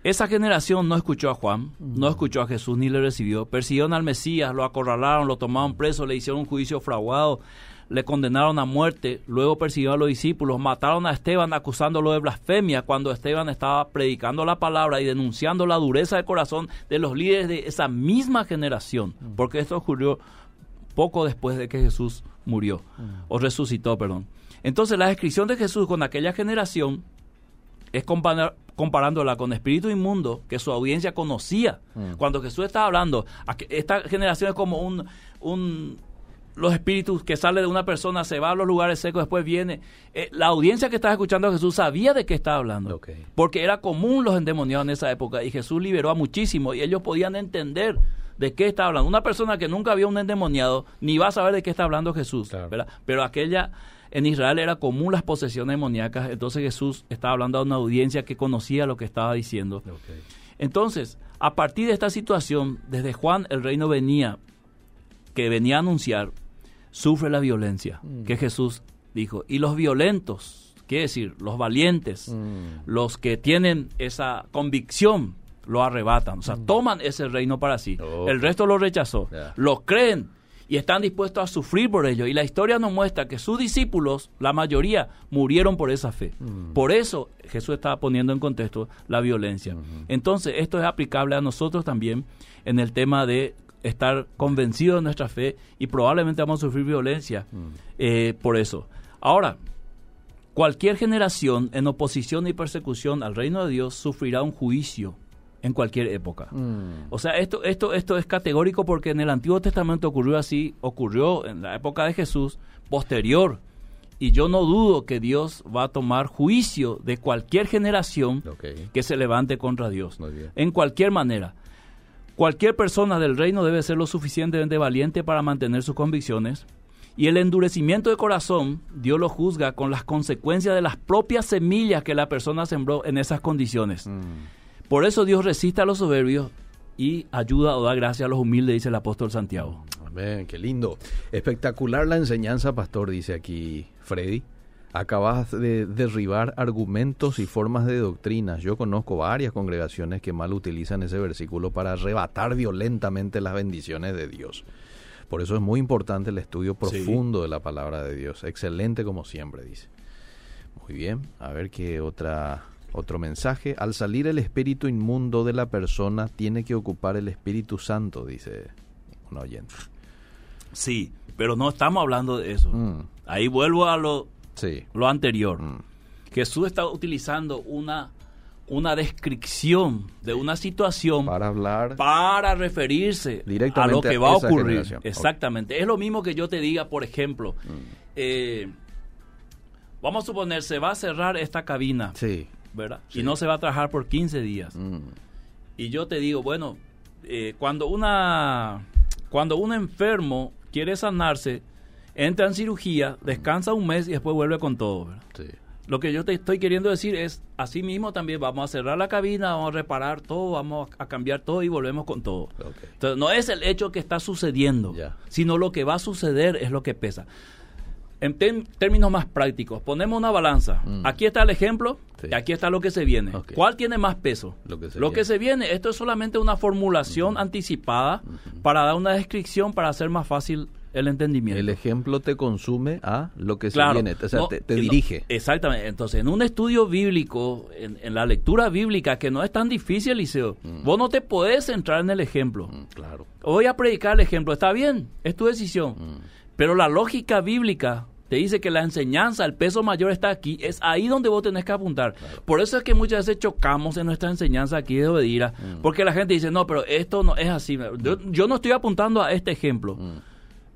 Esa generación no escuchó a Juan, no escuchó a Jesús ni le recibió. Persiguieron al Mesías, lo acorralaron, lo tomaron preso, le hicieron un juicio fraguado, le condenaron a muerte, luego persiguieron a los discípulos, mataron a Esteban acusándolo de blasfemia cuando Esteban estaba predicando la palabra y denunciando la dureza de corazón de los líderes de esa misma generación, porque esto ocurrió poco después de que Jesús murió, o resucitó, perdón. Entonces la descripción de Jesús con aquella generación es comparar- comparándola con espíritu inmundo que su audiencia conocía. Cuando Jesús estaba hablando, esta generación es como un, un los espíritus que sale de una persona, se va a los lugares secos, después viene. Eh, la audiencia que estaba escuchando a Jesús sabía de qué estaba hablando. Porque era común los endemoniados en esa época y Jesús liberó a muchísimos y ellos podían entender de qué estaba hablando. Una persona que nunca vio un endemoniado ni va a saber de qué está hablando Jesús. Claro. ¿verdad? Pero aquella, en Israel era común las posesiones demoníacas, entonces Jesús estaba hablando a una audiencia que conocía lo que estaba diciendo. Entonces, a partir de esta situación, desde Juan el reino venía, que venía a anunciar, sufre la violencia, que Jesús dijo. Y los violentos, quiere decir, los valientes, Mm. los que tienen esa convicción, lo arrebatan, o sea, toman ese reino para sí. El resto lo rechazó, lo creen y están dispuestos a sufrir por ello. Y la historia nos muestra que sus discípulos, la mayoría, murieron por esa fe. Por eso Jesús estaba poniendo en contexto la violencia. Entonces, esto es aplicable a nosotros también en el tema de estar convencidos de nuestra fe y probablemente vamos a sufrir violencia eh, por eso. Ahora, cualquier generación en oposición y persecución al reino de Dios sufrirá un juicio en cualquier época. Mm. O sea, esto, esto, esto es categórico porque en el Antiguo Testamento ocurrió así, ocurrió en la época de Jesús, posterior. Y yo no dudo que Dios va a tomar juicio de cualquier generación que se levante contra Dios. En cualquier manera. Cualquier persona del reino debe ser lo suficientemente valiente para mantener sus convicciones. Y el endurecimiento de corazón, Dios lo juzga con las consecuencias de las propias semillas que la persona sembró en esas condiciones. Mm. Por eso Dios resiste a los soberbios y ayuda o da gracia a los humildes, dice el apóstol Santiago. Amén, qué lindo. Espectacular la enseñanza, pastor, dice aquí Freddy. Acabas de derribar argumentos y formas de doctrinas. Yo conozco varias congregaciones que mal utilizan ese versículo para arrebatar violentamente las bendiciones de Dios. Por eso es muy importante el estudio Sí. profundo de la palabra de Dios. Excelente como siempre, dice. Muy bien, a ver qué otra otro mensaje. Al salir el espíritu inmundo de la persona, tiene que ocupar el Espíritu Santo, dice un oyente. Sí, pero no estamos hablando de eso. Mm, Ahí vuelvo a lo, sí. lo anterior. Mm, Jesús está utilizando una, una descripción de una situación Para hablar. para referirse Directamente a lo que va a ocurrir. generación. Exactamente. Es lo mismo que yo te diga, por ejemplo, Mm. eh, vamos a suponer, se va a cerrar esta cabina, Sí. ¿Verdad? Sí. Y no se va a trabajar por 15 días. Mm. Y yo te digo, bueno, eh, cuando una cuando un enfermo quiere sanarse, entra en cirugía, descansa un mes y después vuelve con todo. ¿verdad? Sí. Lo que yo te estoy queriendo decir es, así mismo también vamos a cerrar la cabina, vamos a reparar todo, vamos a cambiar todo y volvemos con todo. Entonces, no es el hecho que está sucediendo, sino lo que va a suceder es lo que pesa. En términos más prácticos, ponemos una balanza. Mm. Aquí está el ejemplo Sí. y aquí está lo que se viene. ¿Cuál tiene más peso? Lo que se lo viene. que se viene. Esto es solamente una formulación anticipada para dar una descripción para hacer más fácil el entendimiento. El ejemplo te consume a lo que Claro, se viene, o sea, no, te, te no, dirige. exactamente. Entonces, en un estudio bíblico, en, en la lectura bíblica, que no es tan difícil, Liceo, vos no te podés centrar en el ejemplo. Mm, claro. Voy a predicar el ejemplo. Está bien, es tu decisión. Mm. Pero la lógica bíblica te dice que la enseñanza, el peso mayor está aquí. Es ahí donde vos tenés que apuntar. Por eso es que muchas veces chocamos en nuestra enseñanza aquí de Obedira. Mm. Porque la gente dice, no, pero esto no es así. Yo, yo no estoy apuntando a este ejemplo. Mm.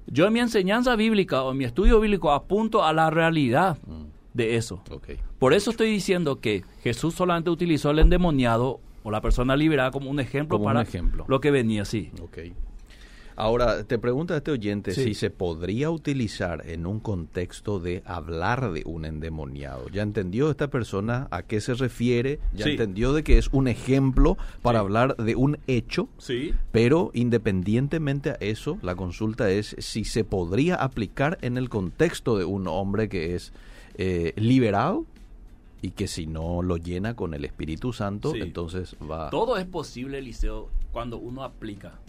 Yo en mi enseñanza bíblica o en mi estudio bíblico apunto a la realidad Mm. de eso. Por eso estoy diciendo que Jesús solamente utilizó al endemoniado o la persona liberada como un ejemplo Como un para ejemplo. lo que venía, sí. Ok. Ahora, te pregunta este oyente Sí. si se podría utilizar en un contexto de hablar de un endemoniado. Ya entendió esta persona a qué se refiere, ya Sí. entendió de que es un ejemplo para Sí. hablar de un hecho, Sí. pero independientemente a eso, la consulta es si se podría aplicar en el contexto de un hombre que es eh, liberado y que si no lo llena con el Espíritu Santo, Sí. entonces va... Todo es posible, Eliseo, cuando uno aplica.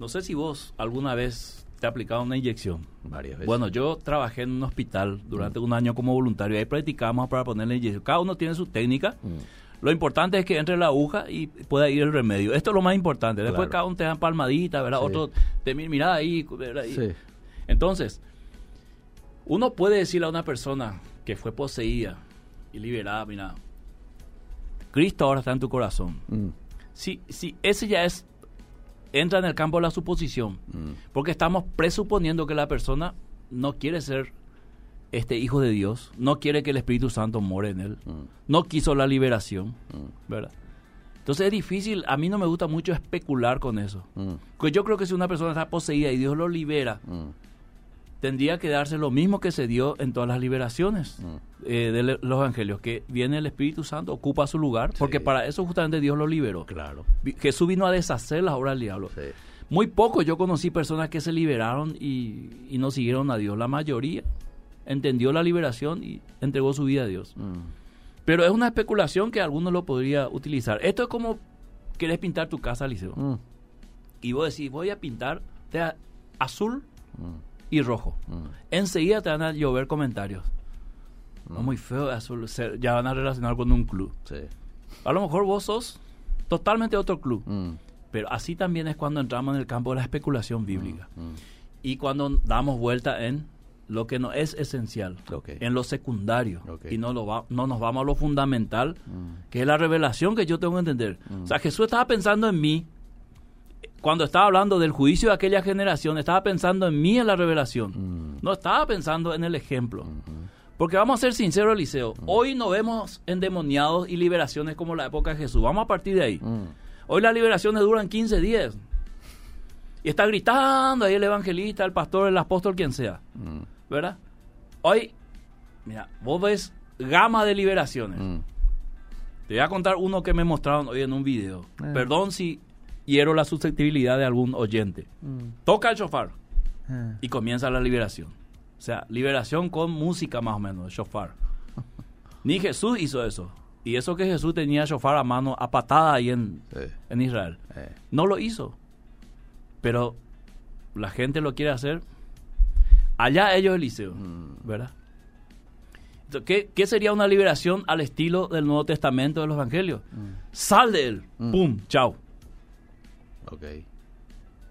No sé si vos alguna vez te has aplicado una inyección. varias veces. Bueno, yo trabajé en un hospital durante un año como voluntario. Ahí practicamos para ponerle inyección. Cada uno tiene su técnica. Mm. Lo importante es que entre la aguja y pueda ir el remedio. Esto es lo más importante. Después Claro. cada uno te dan palmadita, ¿verdad? Sí. Otro te mira, mira ahí, ¿verdad? Sí. Entonces, uno puede decirle a una persona que fue poseída y liberada, mira, Cristo ahora está en tu corazón. Mm, Si, si ese ya es, entra en el campo de la suposición, mm, porque estamos presuponiendo que la persona no quiere ser este hijo de Dios, no quiere que el Espíritu Santo more en él, mm, no quiso la liberación, mm, ¿verdad? Entonces es difícil, a mí no me gusta mucho especular con eso. Porque yo creo que si una persona está poseída y Dios lo libera, tendría que darse lo mismo que se dio en todas las liberaciones mm. eh, de los evangelios, que viene el Espíritu Santo, ocupa su lugar, porque para eso justamente Dios lo liberó. Claro. Jesús vino a deshacer las obras del diablo. Sí. Muy poco yo conocí personas que se liberaron y, y no siguieron a Dios. La mayoría entendió la liberación y entregó su vida a Dios. Mm, Pero es una especulación que alguno lo podría utilizar. Esto es como querés pintar tu casa, Liceo. mm, Y vos decís, voy a pintar de azul y rojo. mm. Enseguida te van a llover comentarios. No, muy feo. Se- ya van a relacionar con un club. Sí. A lo mejor vos sos totalmente otro club. Mm, Pero así también es cuando entramos en el campo de la especulación bíblica. mm. Y cuando damos vuelta en lo que no es esencial, Ok. en lo secundario. Ok. Y no, lo va- no nos vamos a lo fundamental, Mm. que es la revelación que yo tengo que entender. Mm. O sea, Jesús estaba pensando en mí. Cuando estaba hablando del juicio de aquella generación, estaba pensando en mí en la revelación. Mm. No estaba pensando en el ejemplo. Porque vamos a ser sinceros, Eliseo. Mm. Hoy no vemos endemoniados y liberaciones como la época de Jesús. Vamos a partir de ahí. Mm. Hoy las liberaciones duran 15 días. Y está gritando ahí el evangelista, el pastor, el apóstol, quien sea. Mm. ¿Verdad? Hoy, mira, vos ves gama de liberaciones. Te voy a contar uno que me mostraron hoy en un video. Eh. Perdón si hiero la susceptibilidad de algún oyente. Toca el shofar Eh. y comienza la liberación. O sea, liberación con música más o menos, el shofar. Ni Jesús hizo eso. Y eso que Jesús tenía shofar a mano, a patada ahí en, Sí. en Israel. Eh. No lo hizo. Pero la gente lo quiere hacer. Allá ellos, Eliseo. Mm. ¿Verdad? Entonces, ¿Qué, qué sería una liberación al estilo del Nuevo Testamento de los Evangelios? Sal de él. Mm. ¡Pum! ¡Chao! Ok.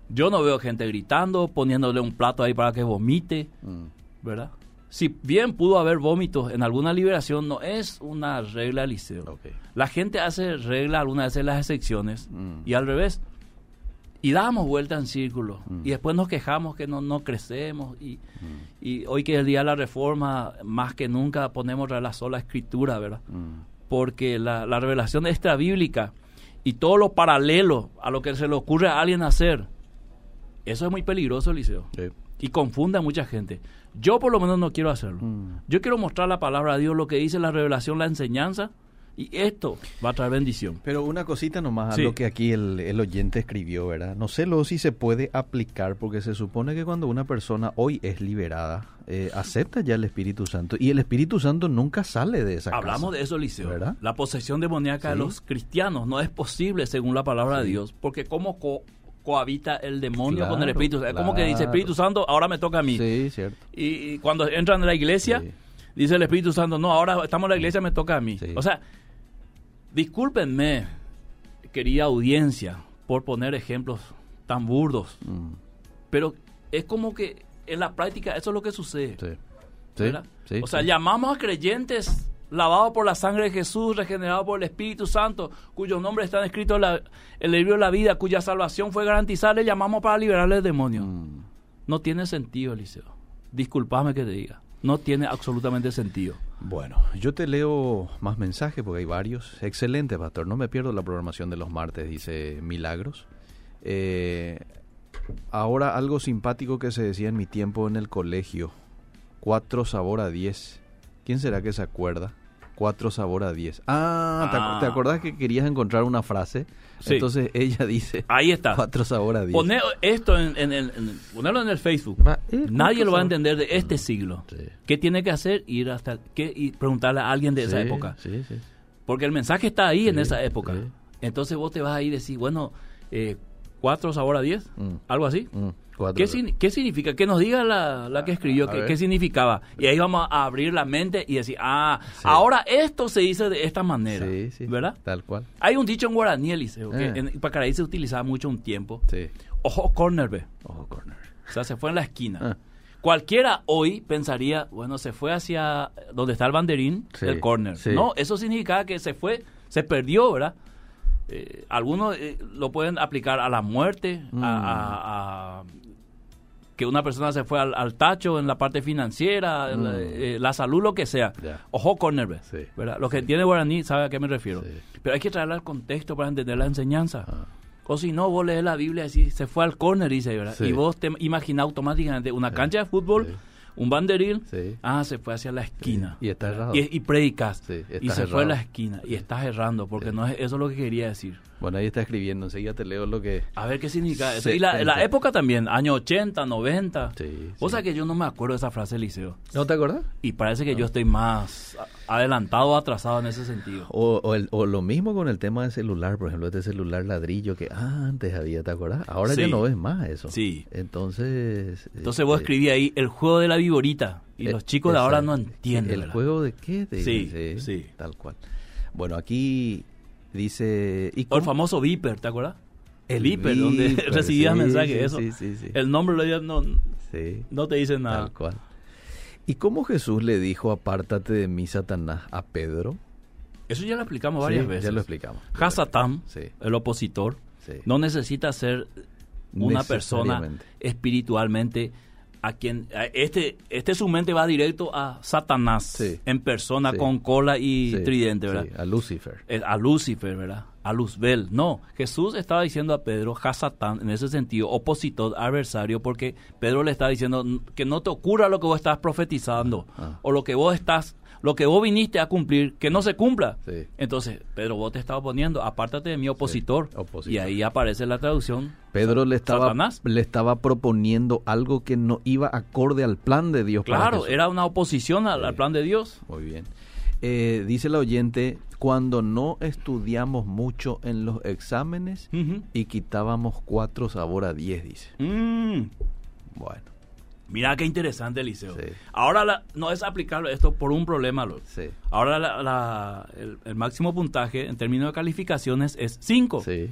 Yo no veo gente gritando, poniéndole un plato ahí para que vomite. Mm. ¿Verdad? si bien pudo haber vómitos en alguna liberación, no es una regla liceo. Ok. La gente hace regla algunas veces las excepciones Mm. y al revés. Y damos vuelta en círculo. Mm. Y después nos quejamos que no, no crecemos. Y, y hoy que es el día de la reforma, más que nunca ponemos la sola escritura, ¿verdad? Porque la, la revelación extra bíblica y todo lo paralelo a lo que se le ocurre a alguien hacer, eso es muy peligroso, Eliseo. Sí. Y confunde a mucha gente. Yo por lo menos no quiero hacerlo. Mm. Yo quiero mostrar la palabra de Dios, lo que dice la revelación, la enseñanza, y esto va a traer bendición. Pero una cosita nomás Sí. a lo que aquí el, el oyente escribió, ¿verdad? No sé lo si se puede aplicar porque se supone que cuando una persona hoy es liberada, eh, acepta ya el Espíritu Santo y el Espíritu Santo nunca sale de esa Hablamos casa. de eso, Liceo. ¿Verdad? La posesión demoníaca de Sí. los cristianos no es posible según la palabra de Dios, porque cómo co- cohabita el demonio con el Espíritu Santo. Es como que dice. Espíritu Santo, ahora me toca a mí. Sí, cierto. Y, y cuando entran en la iglesia. Dice el Espíritu Santo, no, ahora estamos en la iglesia, me toca a mí. Sí. O sea, discúlpenme, querida audiencia, por poner ejemplos tan burdos, Mm, pero es como que en la práctica eso es lo que sucede. sí. Sí, ¿verdad? sí, o sea, llamamos a creyentes lavados por la sangre de Jesús, regenerados por el Espíritu Santo, cuyos nombres están escritos en, la- en el libro de la vida, cuya salvación fue garantizada, le llamamos para liberarle del demonio. Mm. No tiene sentido, Eliseo. Disculpame que te diga. No tiene absolutamente sentido. Bueno, yo te leo más mensajes porque hay varios. Excelente, pastor. No me pierdo la programación de los martes, dice Milagros. Eh, ahora algo simpático que se decía en mi tiempo en el colegio. Cuatro sabor a diez. ¿Quién será que se acuerda? Cuatro sabor a diez. Ah, ¿te, Ah. te acordás que querías encontrar una frase? Sí. Entonces ella dice Ahí está. cuatro sabor a diez. Poné esto en, en el- en- ponerlo en el Facebook. Va, eh, Nadie lo va a entender de este siglo. Sí. ¿Qué tiene que hacer? Ir hasta ¿qué? y preguntarle a alguien de esa época. Porque el mensaje está ahí en esa época. Entonces vos te vas ahí y decís, bueno, eh, ¿cuatro sabor a diez? Mm. Algo así. Mm, cuatro ¿Qué, sin- qué significa? Que nos diga la, la que escribió qué, significaba. Y ahí vamos a abrir la mente y decir, ah, Sí. ahora esto se dice de esta manera. Sí, sí. ¿Verdad? Tal cual. Hay un dicho en guaraní, Eliseo, que Eh. en Pacaraí se utilizaba mucho un tiempo. Sí. Ojo corner, ve. Ojo, corner. O sea, se fue en la esquina. Ah. Cualquiera hoy pensaría, bueno, se fue hacia donde está el banderín del corner. sí. No, eso significaba que se fue, se perdió, ¿verdad? Eh, algunos eh, lo pueden aplicar a la muerte, Mm. a, a- a que una persona se fue al, al tacho en la parte financiera, en la, eh, la salud, lo que sea. Mm. Ojo ve, Sí. ¿verdad? Los que entienden guaraní saben a qué me refiero. Pero hay que traerla al contexto para entender la enseñanza. Ah. O si no, vos lees la Biblia y decís, se fue al corner, dice, ¿verdad? Sí. Y vos te imaginas automáticamente una cancha de fútbol, Sí. Un banderín, Sí. ah, se fue hacia la esquina. Y está errado. Y, y predicas. Sí, y se fue a la esquina. Y estás errando, porque no es eso es lo que quería decir. Bueno, ahí está escribiendo. Enseguida te leo lo que... A ver qué significa eso. Y la, 70. la época también, años 80, 90. Sí, O sea que yo no me acuerdo de esa frase, Liceo. ¿No te acordás? Y parece que yo estoy más adelantado o atrasado en ese sentido. O, o, el- o lo mismo con el tema del celular, por ejemplo, este celular ladrillo que antes había, ¿te acordás? Ahora ya no ves más eso. Sí. Entonces... Entonces vos este, escribí ahí el juego de la viborita. Y eh, los chicos de ahora no entienden. ¿El ¿verdad? juego de qué? De- Sí, sí. Tal cual. Bueno, aquí dice... ¿y O el famoso Viper, ¿te acuerdas? El Viper, donde recibías sí, mensajes, eso. sí, sí, sí. El nombre no, no te dice nada. Tal cual. ¿Y cómo Jesús le dijo, apártate de mí, Satanás, a Pedro? Eso ya lo explicamos varias Sí, veces. Ya lo explicamos. Hasatán, Sí. el opositor, Sí. no necesita ser una persona espiritualmente a quien a este este su mente va directo a Satanás en persona con cola y tridente, ¿verdad? sí, a Lucifer. Eh, a Lucifer, ¿verdad? A Luzbel. No, Jesús estaba diciendo a Pedro, Hasatán, en ese sentido, opositor, adversario, porque Pedro le está diciendo "N- que no te ocurra lo que vos estás profetizando, Ah. o lo que vos estás, lo que vos viniste a cumplir, que no se cumpla. Sí. Entonces, Pedro, vos te estás oponiendo, apártate de mi opositor. opositor. Y ahí aparece la traducción. Pedro le estaba, Satanás. le estaba proponiendo algo que no iba acorde al plan de Dios. Claro, era una oposición al, plan de Dios. Muy bien. Eh, dice el oyente, cuando no estudiamos mucho en los exámenes y quitábamos cuatro sabor a diez, dice. Mm. Bueno, Mira qué interesante, Eliseo. Sí. Ahora la- no es aplicable esto por un problema, Lord. sí. Ahora la- la- el, el máximo puntaje en términos de calificaciones es 5. Sí.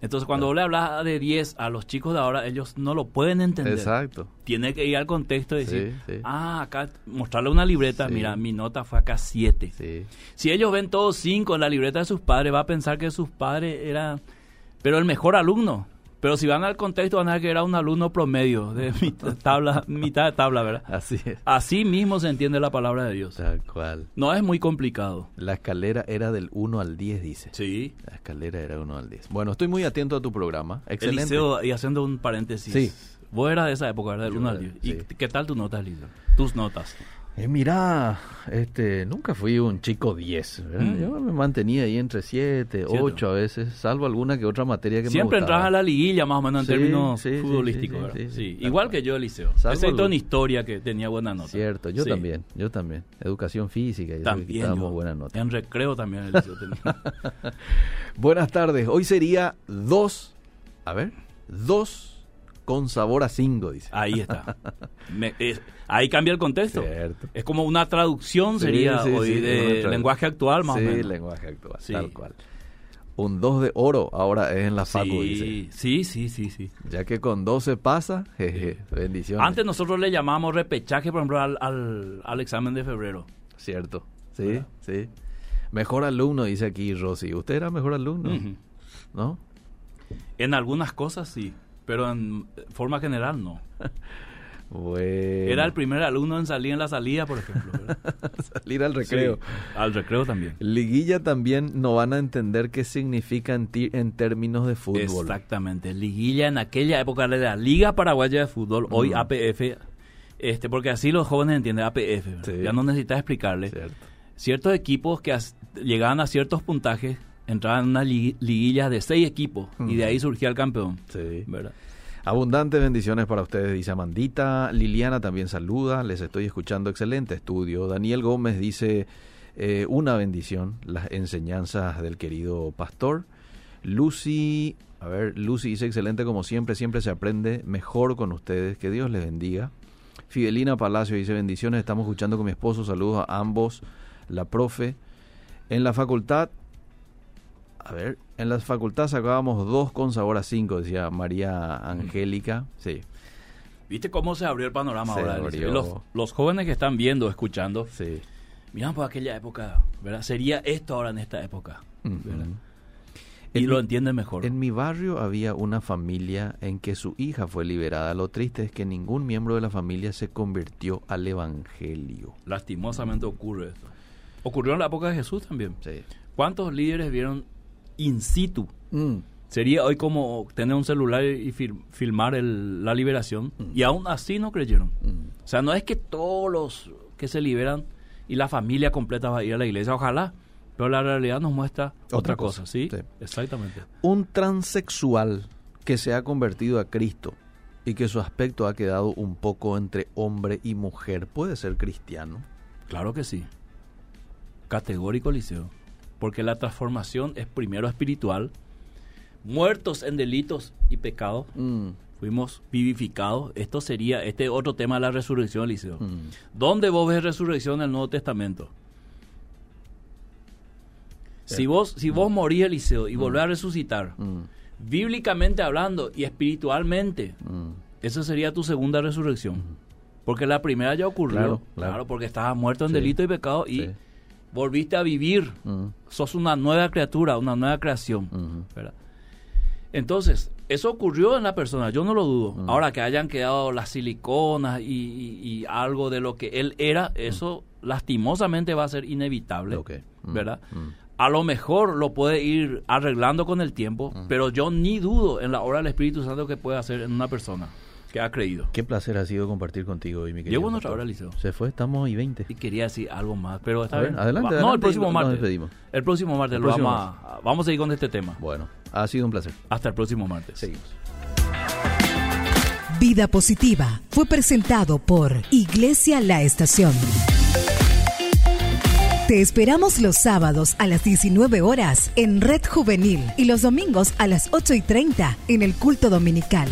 Entonces, cuando vos le hablas de 10 a los chicos de ahora, ellos no lo pueden entender. Exacto. Tiene que ir al contexto y decir, Sí, sí. ah, acá, mostrarle una libreta, Sí. mira, mi nota fue acá 7. Sí. Si ellos ven todos 5 en la libreta de sus padres, va a pensar que sus padres eran, pero el mejor alumno. Pero si van al contexto, van a ver que era un alumno promedio, de mitad, tabla, mitad de tabla, ¿verdad? Así es. Así mismo se entiende la palabra de Dios. Tal cual. No es muy complicado. La escalera era del 1 al 10, dice. Sí. La escalera era 1 al 10. Bueno, estoy muy atento a tu programa. Excelente. Eliseo, y haciendo un paréntesis. Sí. Vos eras de esa época, ¿verdad? Del Yo 1 al era, 10. ¿Y sí. qué tal tus notas, Eliseo? Tus notas. Eh, mira, este, nunca fui un chico 10. ¿verdad? Mm. Yo me mantenía ahí entre 7, 8 a veces, salvo alguna que otra materia que Siempre me gustaba. entras a la liguilla, más o menos, en Sí, términos sí, futbolísticos, sí, Igual que yo, Eliseo. Excepto en historia, que tenía buena nota. Cierto, yo también, yo también. Educación física y También. yo. buenas notas. En recreo también, Eliseo tenía. Buenas tardes, hoy sería 2, a ver, 2 con sabor a 5, dice. Ahí está. Me- es- ahí cambia el contexto. Cierto. Es como una traducción Sí, sería sí, hoy sí, de lenguaje actual, más sí, o menos. lenguaje actual, Sí. tal cual. Un 2 de oro ahora es en la facu, dice. Sí, sí, sí, sí, sí. Ya que con 12 pasa, jeje, bendiciones. Antes nosotros le llamamos repechaje, por ejemplo, al, al, al examen de febrero. Cierto, sí, ¿Verdad? sí. Mejor alumno, dice aquí Rosy. ¿Usted era mejor alumno? ¿No? En algunas cosas sí, pero en forma general no. Bueno. Era el primer alumno en salir en la salida, por ejemplo. Salir al recreo. Sí, al recreo también. Liguilla también no van a entender qué significa en, ti- en términos de fútbol. Exactamente. Liguilla en aquella época era la Liga Paraguaya de Fútbol, hoy. APF, este, porque así los jóvenes entienden APF. Ya no necesitas explicarle. Cierto. Ciertos equipos que llegaban a ciertos puntajes entraban en una li- liguilla de seis equipos y de ahí surgía el campeón. Sí. ¿verdad? Abundantes bendiciones para ustedes, dice Amandita. Liliana también saluda, les estoy escuchando, excelente estudio. Daniel Gómez dice, eh, una bendición, las enseñanzas del querido pastor. Lucy, a ver, Lucy dice, excelente como siempre, siempre se aprende mejor con ustedes, que Dios les bendiga. Fidelina Palacio dice, bendiciones, estamos escuchando con mi esposo, saludos a ambos, la profe. En la facultad, a ver, en la facultad sacábamos dos con sabor a cinco, decía María Angélica. Sí, ¿Viste cómo se abrió el panorama Se ahora? abrió. Los, los jóvenes que están viendo, escuchando, sí. miran por aquella época, ¿verdad? Sería esto ahora en esta época. Y En lo mi- entienden mejor. En mi barrio había una familia en que su hija fue liberada. Lo triste es que ningún miembro de la familia se convirtió al Evangelio. Lastimosamente ocurre esto. Ocurrió en la época de Jesús también. Sí. ¿Cuántos líderes vieron in situ? Mm. Sería hoy como tener un celular y fil- filmar el- la liberación. Mm. Y aún así no creyeron. Mm. O sea, no es que todos los que se liberan y la familia completa va a ir a la iglesia. Ojalá. Pero la realidad nos muestra otra, Otra cosa, cosa, ¿sí? sí. Exactamente. Un transexual que se ha convertido a Cristo y que su aspecto ha quedado un poco entre hombre y mujer, ¿puede ser cristiano? Claro que sí. Categórico, Liceo. Porque la transformación es primero espiritual. Muertos en delitos y pecados, Mm. fuimos vivificados. Esto sería, este otro tema de la resurrección, Liceo. Mm. ¿Dónde vos ves resurrección en el Nuevo Testamento? Si vos, si vos morís, Eliseo, y volvés a resucitar, Mm. bíblicamente hablando y espiritualmente, Mm. esa sería tu segunda resurrección. Porque la primera ya ocurrió. Claro, Claro, claro. porque estabas muerto en Sí. delito y pecado y Sí. Volviste a vivir. Sos una nueva criatura, una nueva creación. ¿verdad? Entonces, eso ocurrió en la persona, yo no lo dudo. Ahora que hayan quedado las siliconas y, y- y algo de lo que él era, eso lastimosamente va a ser inevitable. Ok. Mm. ¿Verdad? A lo mejor lo puede ir arreglando con el tiempo, pero yo ni dudo en la obra del Espíritu Santo que puede hacer en una persona que ha creído. Qué placer ha sido compartir contigo hoy, mi querido. Llegó nuestra hora, Liceo. Se fue, estamos y 20. Y quería decir algo más, pero está A ver, bien. adelante, No, el próximo nos martes. despedimos. El próximo martes El lo próximo vamos a, vamos a seguir con este tema. Bueno, ha sido un placer. Hasta el próximo martes. Seguimos. Vida Positiva fue presentado por Iglesia La Estación. Te esperamos los sábados a las 19 horas en Red Juvenil y los domingos a las 8 y 30 en el culto dominical.